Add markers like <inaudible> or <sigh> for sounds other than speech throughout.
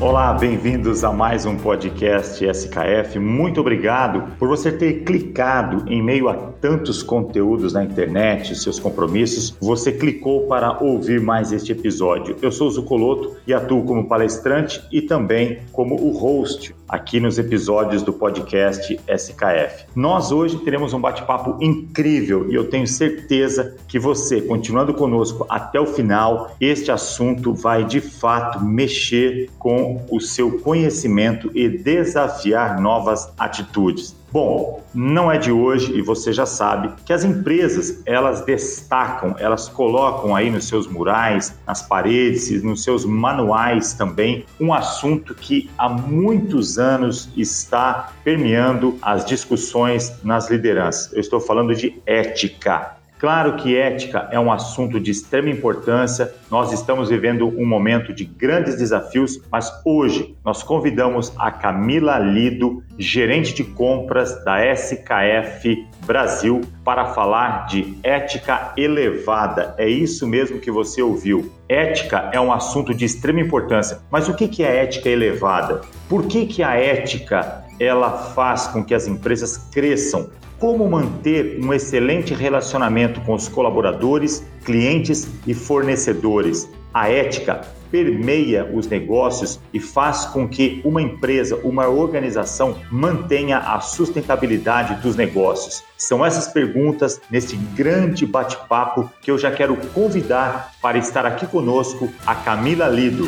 Olá, bem-vindos a mais um podcast SKF. Muito obrigado por você ter clicado em meio a tantos conteúdos na internet, seus compromissos, você clicou para ouvir mais este episódio. Eu sou o Zucoloto e atuo como palestrante e também como o host aqui nos episódios do podcast SKF. Nós hoje teremos um bate-papo incrível e eu tenho certeza que você, continuando conosco até o final, este assunto vai de fato mexer com o seu conhecimento e desafiar novas atitudes. Bom, não é de hoje e você já sabe que as empresas elas destacam, elas colocam aí nos seus murais, nas paredes, nos seus manuais também um assunto que há muitos anos está permeando as discussões nas lideranças. Eu estou falando de ética. Claro que ética é um assunto de extrema importância, nós estamos vivendo um momento de grandes desafios, mas hoje nós convidamos a Camila Lido, gerente de compras da SKF Brasil, para falar de ética elevada. É isso mesmo que você ouviu. Ética é um assunto de extrema importância, mas o que é ética elevada? Por que, que a ética ela faz com que as empresas cresçam? Como manter um excelente relacionamento com os colaboradores, clientes e fornecedores. A ética permeia os negócios e faz com que uma empresa, uma organização mantenha a sustentabilidade dos negócios. São essas perguntas nesse grande bate-papo que eu já quero convidar para estar aqui conosco a Camila Lido.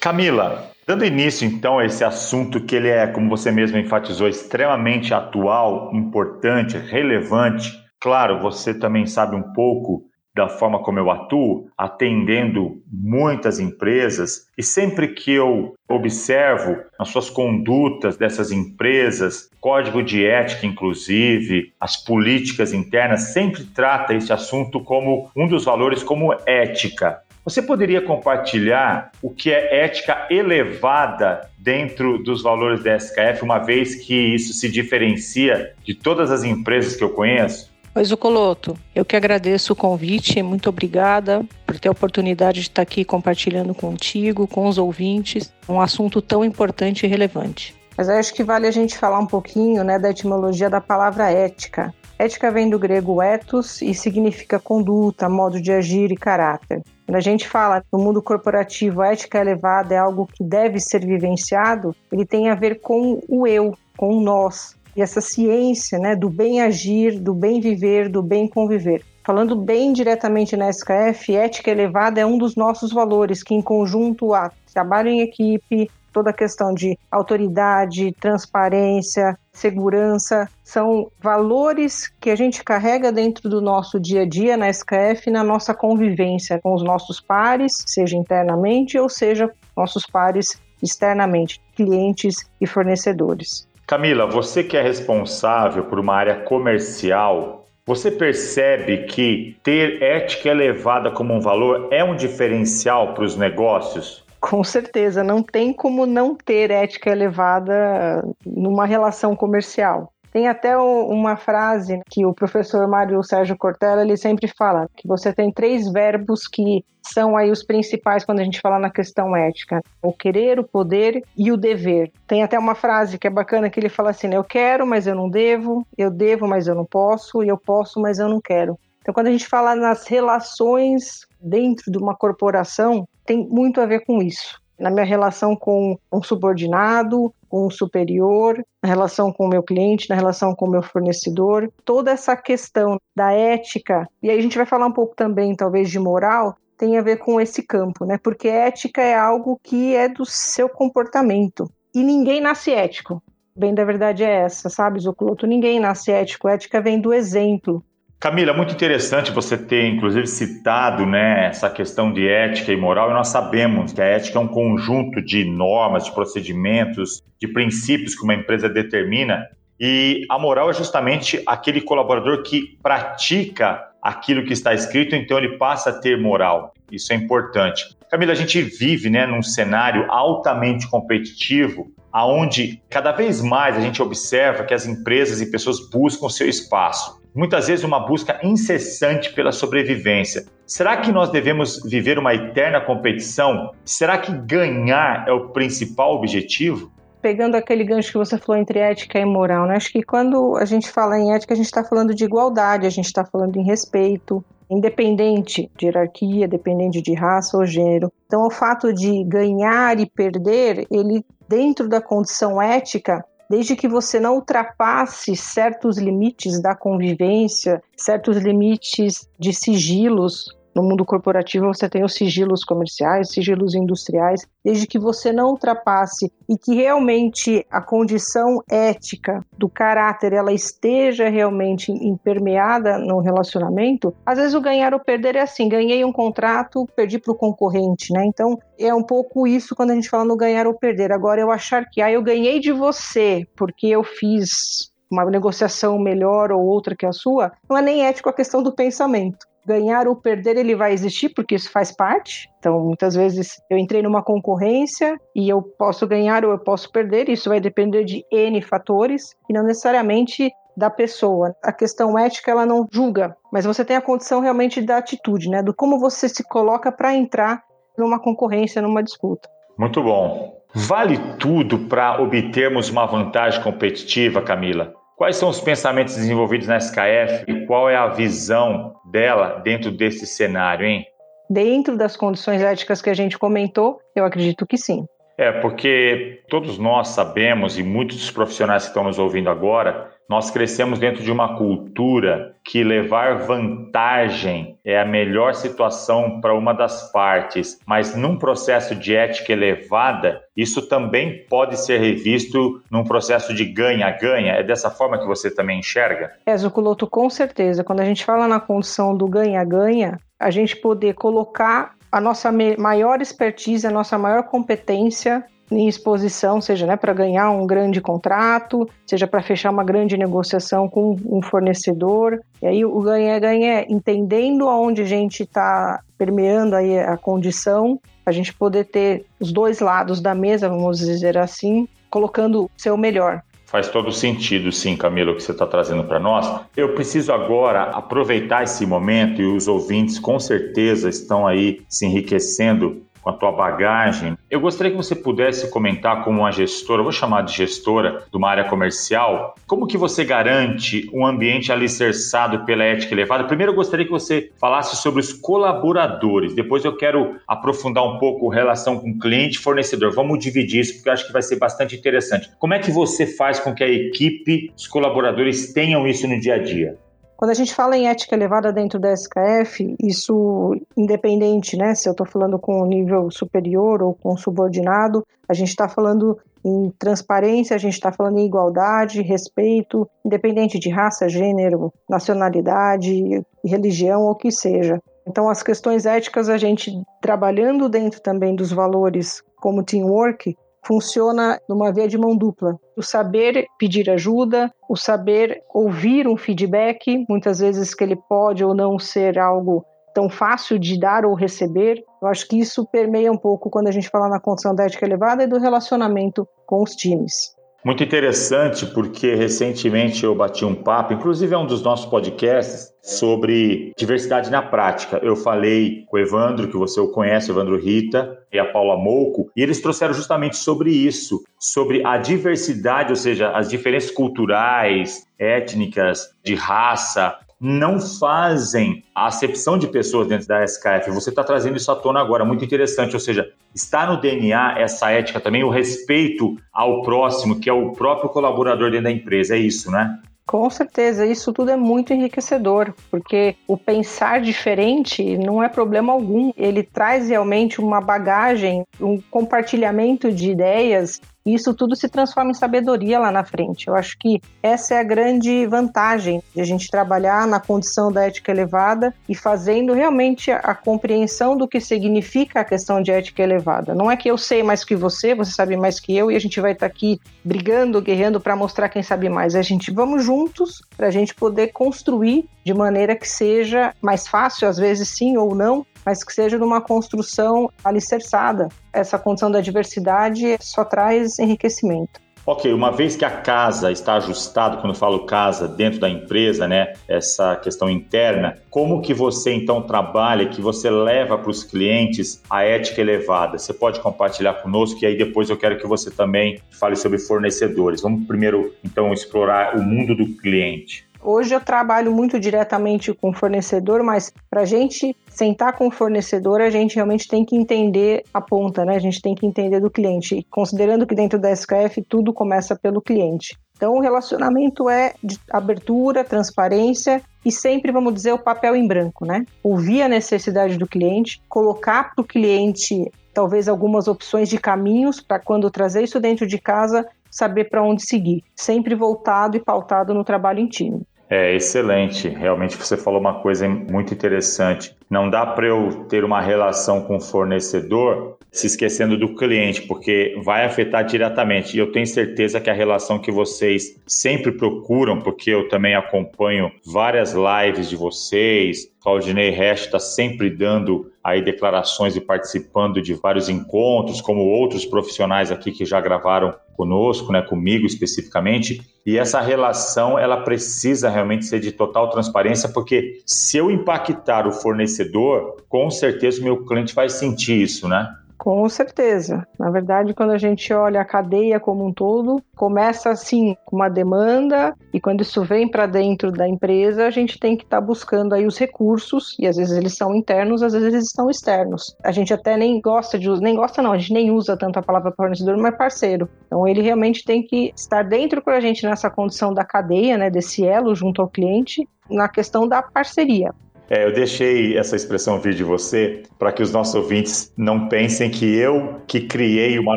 Camila, Dando início então a esse assunto que ele é, como você mesmo enfatizou, extremamente atual, importante, relevante. Claro, você também sabe um pouco da forma como eu atuo, atendendo muitas empresas, e sempre que eu observo as suas condutas dessas empresas, código de ética inclusive, as políticas internas, sempre trata esse assunto como um dos valores como ética. Você poderia compartilhar o que é ética elevada dentro dos valores da SKF, uma vez que isso se diferencia de todas as empresas que eu conheço? Pois o Coloto, eu que agradeço o convite, muito obrigada por ter a oportunidade de estar aqui compartilhando contigo, com os ouvintes, um assunto tão importante e relevante. Mas eu acho que vale a gente falar um pouquinho né, da etimologia da palavra ética. Ética vem do grego ethos e significa conduta, modo de agir e caráter. Quando a gente fala no mundo corporativo, a ética elevada é algo que deve ser vivenciado, ele tem a ver com o eu, com o nós. E essa ciência né, do bem agir, do bem viver, do bem conviver. Falando bem diretamente na SKF, ética elevada é um dos nossos valores que, em conjunto a trabalho em equipe, toda a questão de autoridade, transparência, segurança, são valores que a gente carrega dentro do nosso dia a dia na SKF, na nossa convivência com os nossos pares, seja internamente ou seja nossos pares externamente, clientes e fornecedores. Camila, você que é responsável por uma área comercial, você percebe que ter ética elevada como um valor é um diferencial para os negócios? Com certeza, não tem como não ter ética elevada numa relação comercial. Tem até uma frase que o professor Mário Sérgio Cortella ele sempre fala que você tem três verbos que são aí os principais quando a gente fala na questão ética: o querer, o poder e o dever. Tem até uma frase que é bacana que ele fala assim: eu quero, mas eu não devo, eu devo, mas eu não posso, e eu posso, mas eu não quero. Então, quando a gente fala nas relações dentro de uma corporação, tem muito a ver com isso. Na minha relação com um subordinado, com um superior, na relação com o meu cliente, na relação com o meu fornecedor, toda essa questão da ética, e aí a gente vai falar um pouco também, talvez, de moral, tem a ver com esse campo, né? Porque ética é algo que é do seu comportamento. E ninguém nasce ético. Bem da verdade é essa, sabe, Zucloto? Ninguém nasce ético. ética vem do exemplo. Camila, muito interessante você ter, inclusive, citado né, essa questão de ética e moral, e nós sabemos que a ética é um conjunto de normas, de procedimentos, de princípios que uma empresa determina, e a moral é justamente aquele colaborador que pratica aquilo que está escrito, então ele passa a ter moral. Isso é importante. Camila, a gente vive né, num cenário altamente competitivo, aonde cada vez mais a gente observa que as empresas e pessoas buscam seu espaço. Muitas vezes uma busca incessante pela sobrevivência. Será que nós devemos viver uma eterna competição? Será que ganhar é o principal objetivo? pegando aquele gancho que você falou entre ética e moral, né? Acho que quando a gente fala em ética, a gente está falando de igualdade, a gente está falando em respeito, independente de hierarquia, dependente de raça ou gênero. Então, o fato de ganhar e perder, ele dentro da condição ética, desde que você não ultrapasse certos limites da convivência, certos limites de sigilos no mundo corporativo você tem os sigilos comerciais, sigilos industriais, desde que você não ultrapasse e que realmente a condição ética do caráter ela esteja realmente impermeada no relacionamento, às vezes o ganhar ou perder é assim, ganhei um contrato, perdi para o concorrente, né? Então é um pouco isso quando a gente fala no ganhar ou perder. Agora eu achar que ah, eu ganhei de você porque eu fiz uma negociação melhor ou outra que a sua, não é nem ético a questão do pensamento ganhar ou perder ele vai existir porque isso faz parte. Então, muitas vezes eu entrei numa concorrência e eu posso ganhar ou eu posso perder, isso vai depender de N fatores e não necessariamente da pessoa. A questão ética ela não julga, mas você tem a condição realmente da atitude, né, do como você se coloca para entrar numa concorrência, numa disputa. Muito bom. Vale tudo para obtermos uma vantagem competitiva, Camila? Quais são os pensamentos desenvolvidos na SKF e qual é a visão dela dentro desse cenário, hein? Dentro das condições éticas que a gente comentou, eu acredito que sim. É, porque todos nós sabemos, e muitos dos profissionais que estão nos ouvindo agora, nós crescemos dentro de uma cultura que levar vantagem é a melhor situação para uma das partes, mas num processo de ética elevada, isso também pode ser revisto num processo de ganha-ganha. É dessa forma que você também enxerga? É, Zuculoto, com certeza. Quando a gente fala na condição do ganha-ganha, a gente poder colocar a nossa maior expertise, a nossa maior competência em exposição, seja né, para ganhar um grande contrato, seja para fechar uma grande negociação com um fornecedor. E aí o ganha-ganha é entendendo aonde a gente está permeando aí a condição, a gente poder ter os dois lados da mesa, vamos dizer assim, colocando o seu melhor. Faz todo sentido, sim, Camilo, o que você está trazendo para nós. Eu preciso agora aproveitar esse momento e os ouvintes com certeza estão aí se enriquecendo com a tua bagagem. Eu gostaria que você pudesse comentar como uma gestora, vou chamar de gestora de uma área comercial, como que você garante um ambiente alicerçado pela ética elevada? Primeiro eu gostaria que você falasse sobre os colaboradores, depois eu quero aprofundar um pouco a relação com cliente e fornecedor. Vamos dividir isso porque eu acho que vai ser bastante interessante. Como é que você faz com que a equipe, os colaboradores tenham isso no dia a dia? Quando a gente fala em ética elevada dentro da SKF, isso independente, né? Se eu estou falando com um nível superior ou com subordinado, a gente está falando em transparência, a gente está falando em igualdade, respeito, independente de raça, gênero, nacionalidade, religião ou o que seja. Então, as questões éticas, a gente trabalhando dentro também dos valores como teamwork, funciona numa via de mão dupla. O saber pedir ajuda, o saber ouvir um feedback, muitas vezes que ele pode ou não ser algo tão fácil de dar ou receber. Eu acho que isso permeia um pouco quando a gente fala na condição da ética elevada e do relacionamento com os times. Muito interessante, porque recentemente eu bati um papo, inclusive é um dos nossos podcasts, sobre diversidade na prática. Eu falei com o Evandro, que você o conhece, Evandro Rita, e a Paula Mouco, e eles trouxeram justamente sobre isso, sobre a diversidade, ou seja, as diferenças culturais, étnicas, de raça, não fazem a acepção de pessoas dentro da SKF. Você está trazendo isso à tona agora, muito interessante. Ou seja, está no DNA essa ética também, o respeito ao próximo, que é o próprio colaborador dentro da empresa. É isso, né? Com certeza, isso tudo é muito enriquecedor, porque o pensar diferente não é problema algum. Ele traz realmente uma bagagem, um compartilhamento de ideias isso tudo se transforma em sabedoria lá na frente. Eu acho que essa é a grande vantagem de a gente trabalhar na condição da ética elevada e fazendo realmente a, compreensão do que significa a questão de ética elevada. Não é que eu sei mais que você, você sabe mais que eu e a gente vai estar tá aqui brigando, guerreando para mostrar quem sabe mais. A gente vamos juntos para a gente poder construir de maneira que seja mais fácil, às vezes sim ou não, mas que seja numa construção alicerçada. Essa condição da diversidade só traz enriquecimento. Ok, uma vez que a casa está ajustada, quando eu falo casa, dentro da empresa, né, essa questão interna, como que você então trabalha, que você leva para os clientes a ética elevada? Você pode compartilhar conosco e aí depois eu quero que você também fale sobre fornecedores. Vamos primeiro então explorar o mundo do cliente. Hoje eu trabalho muito diretamente com o fornecedor, mas para a gente sentar com o fornecedor, a gente realmente tem que entender a ponta, né? A gente tem que entender do cliente. considerando que dentro da SKF tudo começa pelo cliente. Então, o relacionamento é de abertura, transparência e sempre, vamos dizer, o papel em branco, né? Ouvir a necessidade do cliente, colocar para o cliente talvez algumas opções de caminhos para quando trazer isso dentro de casa, saber para onde seguir. Sempre voltado e pautado no trabalho em time. É excelente. Realmente você falou uma coisa muito interessante. Não dá para eu ter uma relação com o fornecedor se esquecendo do cliente, porque vai afetar diretamente. E eu tenho certeza que a relação que vocês sempre procuram, porque eu também acompanho várias lives de vocês, Claudinei Resch está sempre dando aí declarações e participando de vários encontros, como outros profissionais aqui que já gravaram conosco, né, comigo especificamente. E essa relação ela precisa realmente ser de total transparência, porque se eu impactar o fornecedor, com certeza o meu cliente vai sentir isso, né? Com certeza. Na verdade, quando a gente olha a cadeia como um todo, começa assim com uma demanda e quando isso vem para dentro da empresa, a gente tem que estar tá buscando aí os recursos e às vezes eles são internos, às vezes eles são externos. A gente até nem gosta de nem gosta não, a gente nem usa tanto a palavra fornecedor, mas parceiro. Então ele realmente tem que estar dentro com a gente nessa condição da cadeia, né, desse elo junto ao cliente, na questão da parceria. É, eu deixei essa expressão vir de você para que os nossos ouvintes não pensem que eu que criei uma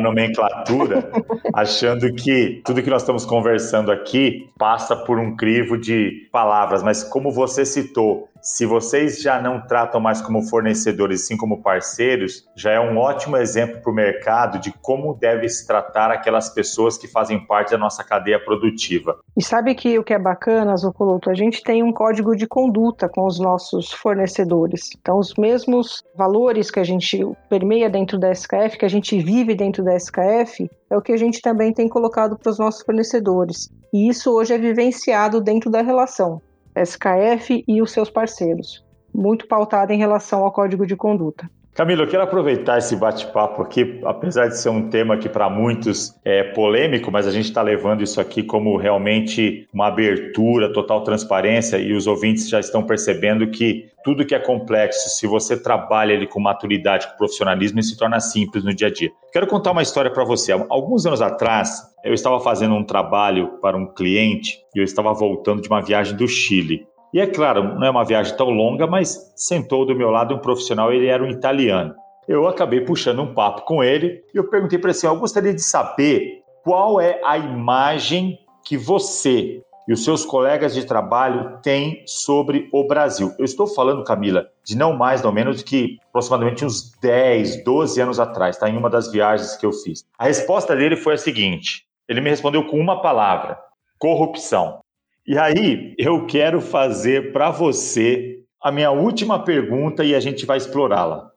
nomenclatura <laughs> achando que tudo que nós estamos conversando aqui passa por um crivo de palavras, mas como você citou, se vocês já não tratam mais como fornecedores, sim como parceiros, já é um ótimo exemplo para o mercado de como deve se tratar aquelas pessoas que fazem parte da nossa cadeia produtiva. E sabe que o que é bacana, Zocoloto? A gente tem um código de conduta com os nossos fornecedores. Então, os mesmos valores que a gente permeia dentro da SKF, que a gente vive dentro da SKF, é o que a gente também tem colocado para os nossos fornecedores. E isso hoje é vivenciado dentro da relação. SKF e os seus parceiros, muito pautada em relação ao código de conduta. Camilo, eu quero aproveitar esse bate-papo aqui, apesar de ser um tema que para muitos é polêmico, mas a gente está levando isso aqui como realmente uma abertura, total transparência, e os ouvintes já estão percebendo que tudo que é complexo, se você trabalha ele com maturidade, com profissionalismo, ele se torna simples no dia a dia. Quero contar uma história para você. Alguns anos atrás, eu estava fazendo um trabalho para um cliente e eu estava voltando de uma viagem do Chile. E é claro, não é uma viagem tão longa, mas sentou do meu lado um profissional, ele era um italiano. Eu acabei puxando um papo com ele e eu perguntei para ele assim: eu gostaria de saber qual é a imagem que você e os seus colegas de trabalho têm sobre o Brasil. Eu estou falando, Camila, de não mais, não menos que aproximadamente uns 10, 12 anos atrás, tá? Em uma das viagens que eu fiz. A resposta dele foi a seguinte: ele me respondeu com uma palavra: corrupção. E aí, eu quero fazer para você a minha última pergunta e a gente vai explorá-la.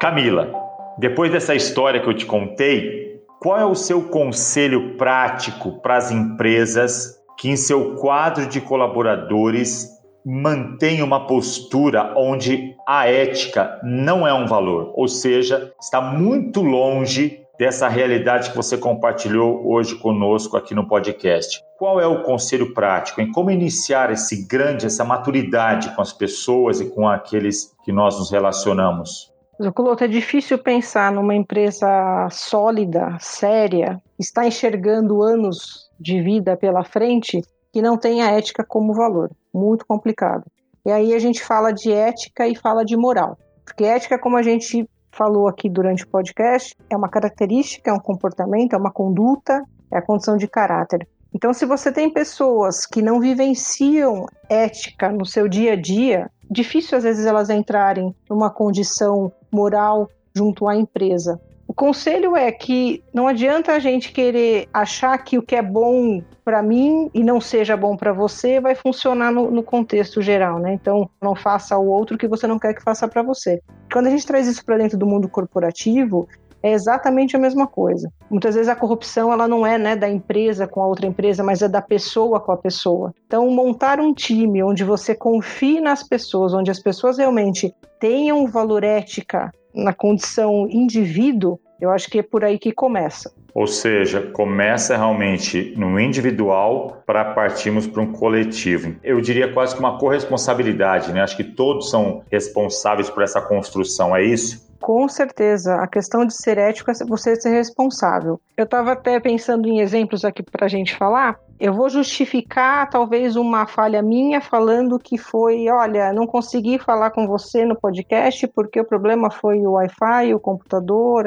Camila, depois dessa história que eu te contei, qual é o seu conselho prático para as empresas que, em seu quadro de colaboradores, mantém uma postura onde a ética não é um valor, ou seja, está muito longe dessa realidade que você compartilhou hoje conosco aqui no podcast. Qual é o conselho prático em como iniciar esse grande, essa maturidade com as pessoas e com aqueles que nós nos relacionamos? Zuculoto, é difícil pensar numa empresa sólida, séria, que está enxergando anos de vida pela frente que não tem a ética como valor. Muito complicado. E aí a gente fala de ética e fala de moral. Porque ética, como a gente falou aqui durante o podcast, é uma característica, é um comportamento, é uma conduta, é a condição de caráter. Então, se você tem pessoas que não vivenciam ética no seu dia a dia, difícil às vezes elas entrarem numa condição moral junto à empresa. O conselho é que não adianta a gente querer achar que o que é bom para mim e não seja bom para você vai funcionar no, no, contexto geral, né? Então, não faça o outro que você não quer que faça para você. Quando a gente traz isso para dentro do mundo corporativo, é exatamente a mesma coisa. Muitas vezes a corrupção ela não é né, da empresa com a outra empresa, mas é da pessoa com a pessoa. Então, montar um time onde você confie nas pessoas, onde as pessoas realmente tenham valor ética na condição indivíduo, eu acho que é por aí que começa. Ou seja, começa realmente no individual para partirmos para um coletivo. Eu diria quase que uma corresponsabilidade, né? Acho que todos são responsáveis por essa construção, é isso? Com certeza, a questão de ser ético é você ser responsável. Eu estava até pensando em exemplos aqui para a gente falar. Eu vou justificar talvez uma falha minha falando que foi, olha, não consegui falar com você no podcast porque o problema foi o Wi-Fi, o computador,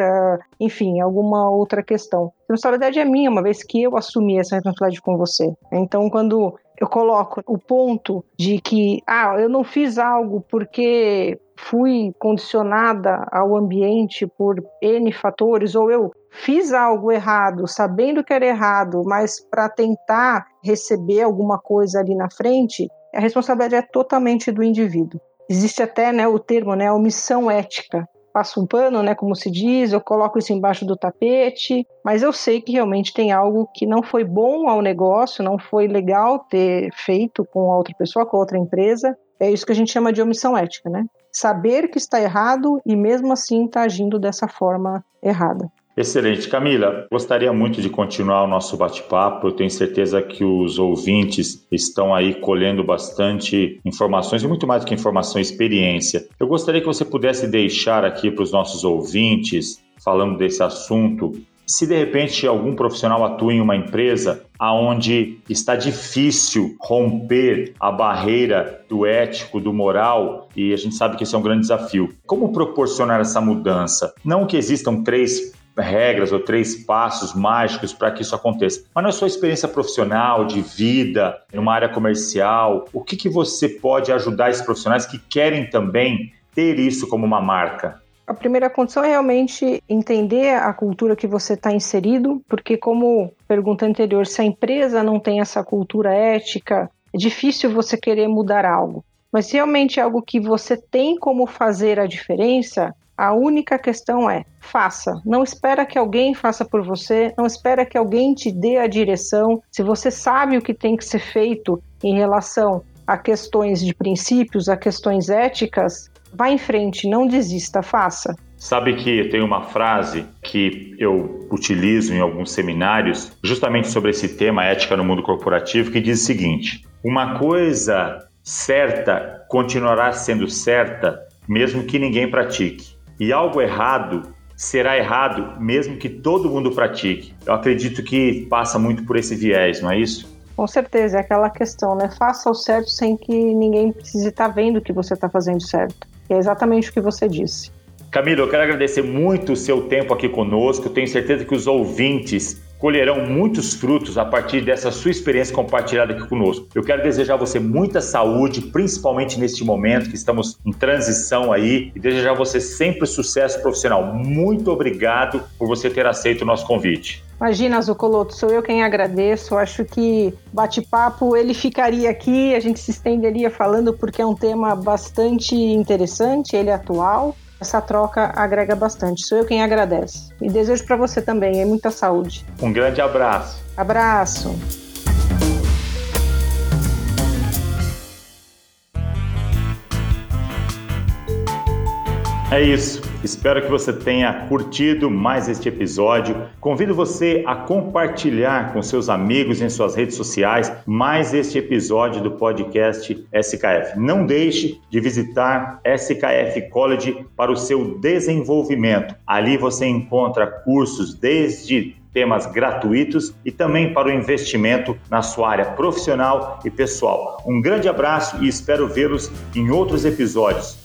enfim, alguma outra questão. A responsabilidade é minha, uma vez que eu assumi essa responsabilidade com você. Então, quando eu coloco o ponto de que, ah, eu não fiz algo porque fui condicionada ao ambiente por N fatores, ou eu fiz algo errado, sabendo que era errado, mas para tentar receber alguma coisa ali na frente, a responsabilidade é totalmente do indivíduo. Existe até né, o termo, né, omissão ética. Passo um pano, né, como se diz, eu coloco isso embaixo do tapete, mas eu sei que realmente tem algo que não foi bom ao negócio, não foi legal ter feito com outra pessoa, com outra empresa. É isso que a gente chama de omissão ética, né? Saber que está errado e mesmo assim está agindo dessa forma errada. Excelente. Camila, gostaria muito de continuar o nosso bate-papo. Eu tenho certeza que os ouvintes estão aí colhendo bastante informações e muito mais do que informação, experiência. Eu gostaria que você pudesse deixar aqui para os nossos ouvintes, falando desse assunto, se de repente algum profissional atua em uma empresa aonde está difícil romper a barreira do ético, do moral, e a gente sabe que esse é um grande desafio. Como proporcionar essa mudança? Não que existam três regras ou três passos mágicos para que isso aconteça. Mas na sua experiência profissional, de vida, numa área comercial, o que, que você pode ajudar esses profissionais que querem também ter isso como uma marca? A primeira condição é realmente entender a cultura que você está inserido, porque, como pergunta anterior, se a empresa não tem essa cultura ética, é difícil você querer mudar algo. Mas se realmente é algo que você tem como fazer a diferença, a única questão é faça. Não espera que alguém faça por você, não espera que alguém te dê a direção. Se você sabe o que tem que ser feito em relação a questões de princípios, a questões éticas, Vá em frente, não desista, faça. Sabe que tem uma frase que eu utilizo em alguns seminários, justamente sobre esse tema ética no mundo corporativo, que diz o seguinte: uma coisa certa continuará sendo certa mesmo que ninguém pratique, e algo errado será errado mesmo que todo mundo pratique. Eu acredito que passa muito por esse viés, não é isso? Com certeza, é aquela questão, né? Faça o certo sem que ninguém precise estar vendo que você está fazendo certo é exatamente o que você disse. Camilo, eu quero agradecer muito o seu tempo aqui conosco. Tenho certeza que os ouvintes colherão muitos frutos a partir dessa sua experiência compartilhada aqui conosco. Eu quero desejar a você muita saúde, principalmente neste momento que estamos em transição aí, e desejar a você sempre sucesso profissional. Muito obrigado por você ter aceito o nosso convite. Imagina, Zucoloto, sou eu quem agradeço. Acho que bate-papo ele ficaria aqui, a gente se estenderia falando porque é um tema bastante interessante, ele é atual. Essa troca agrega bastante. Sou eu quem agradece. E desejo para você também, muita saúde. Um grande abraço. Abraço. É isso. Espero que você tenha curtido mais este episódio. Convido você a compartilhar com seus amigos em suas redes sociais mais este episódio do podcast SKF. Não deixe de visitar SKF College para o seu desenvolvimento. Ali você encontra cursos desde temas gratuitos e também para o investimento na sua área profissional e pessoal. Um grande abraço e espero vê-los em outros episódios.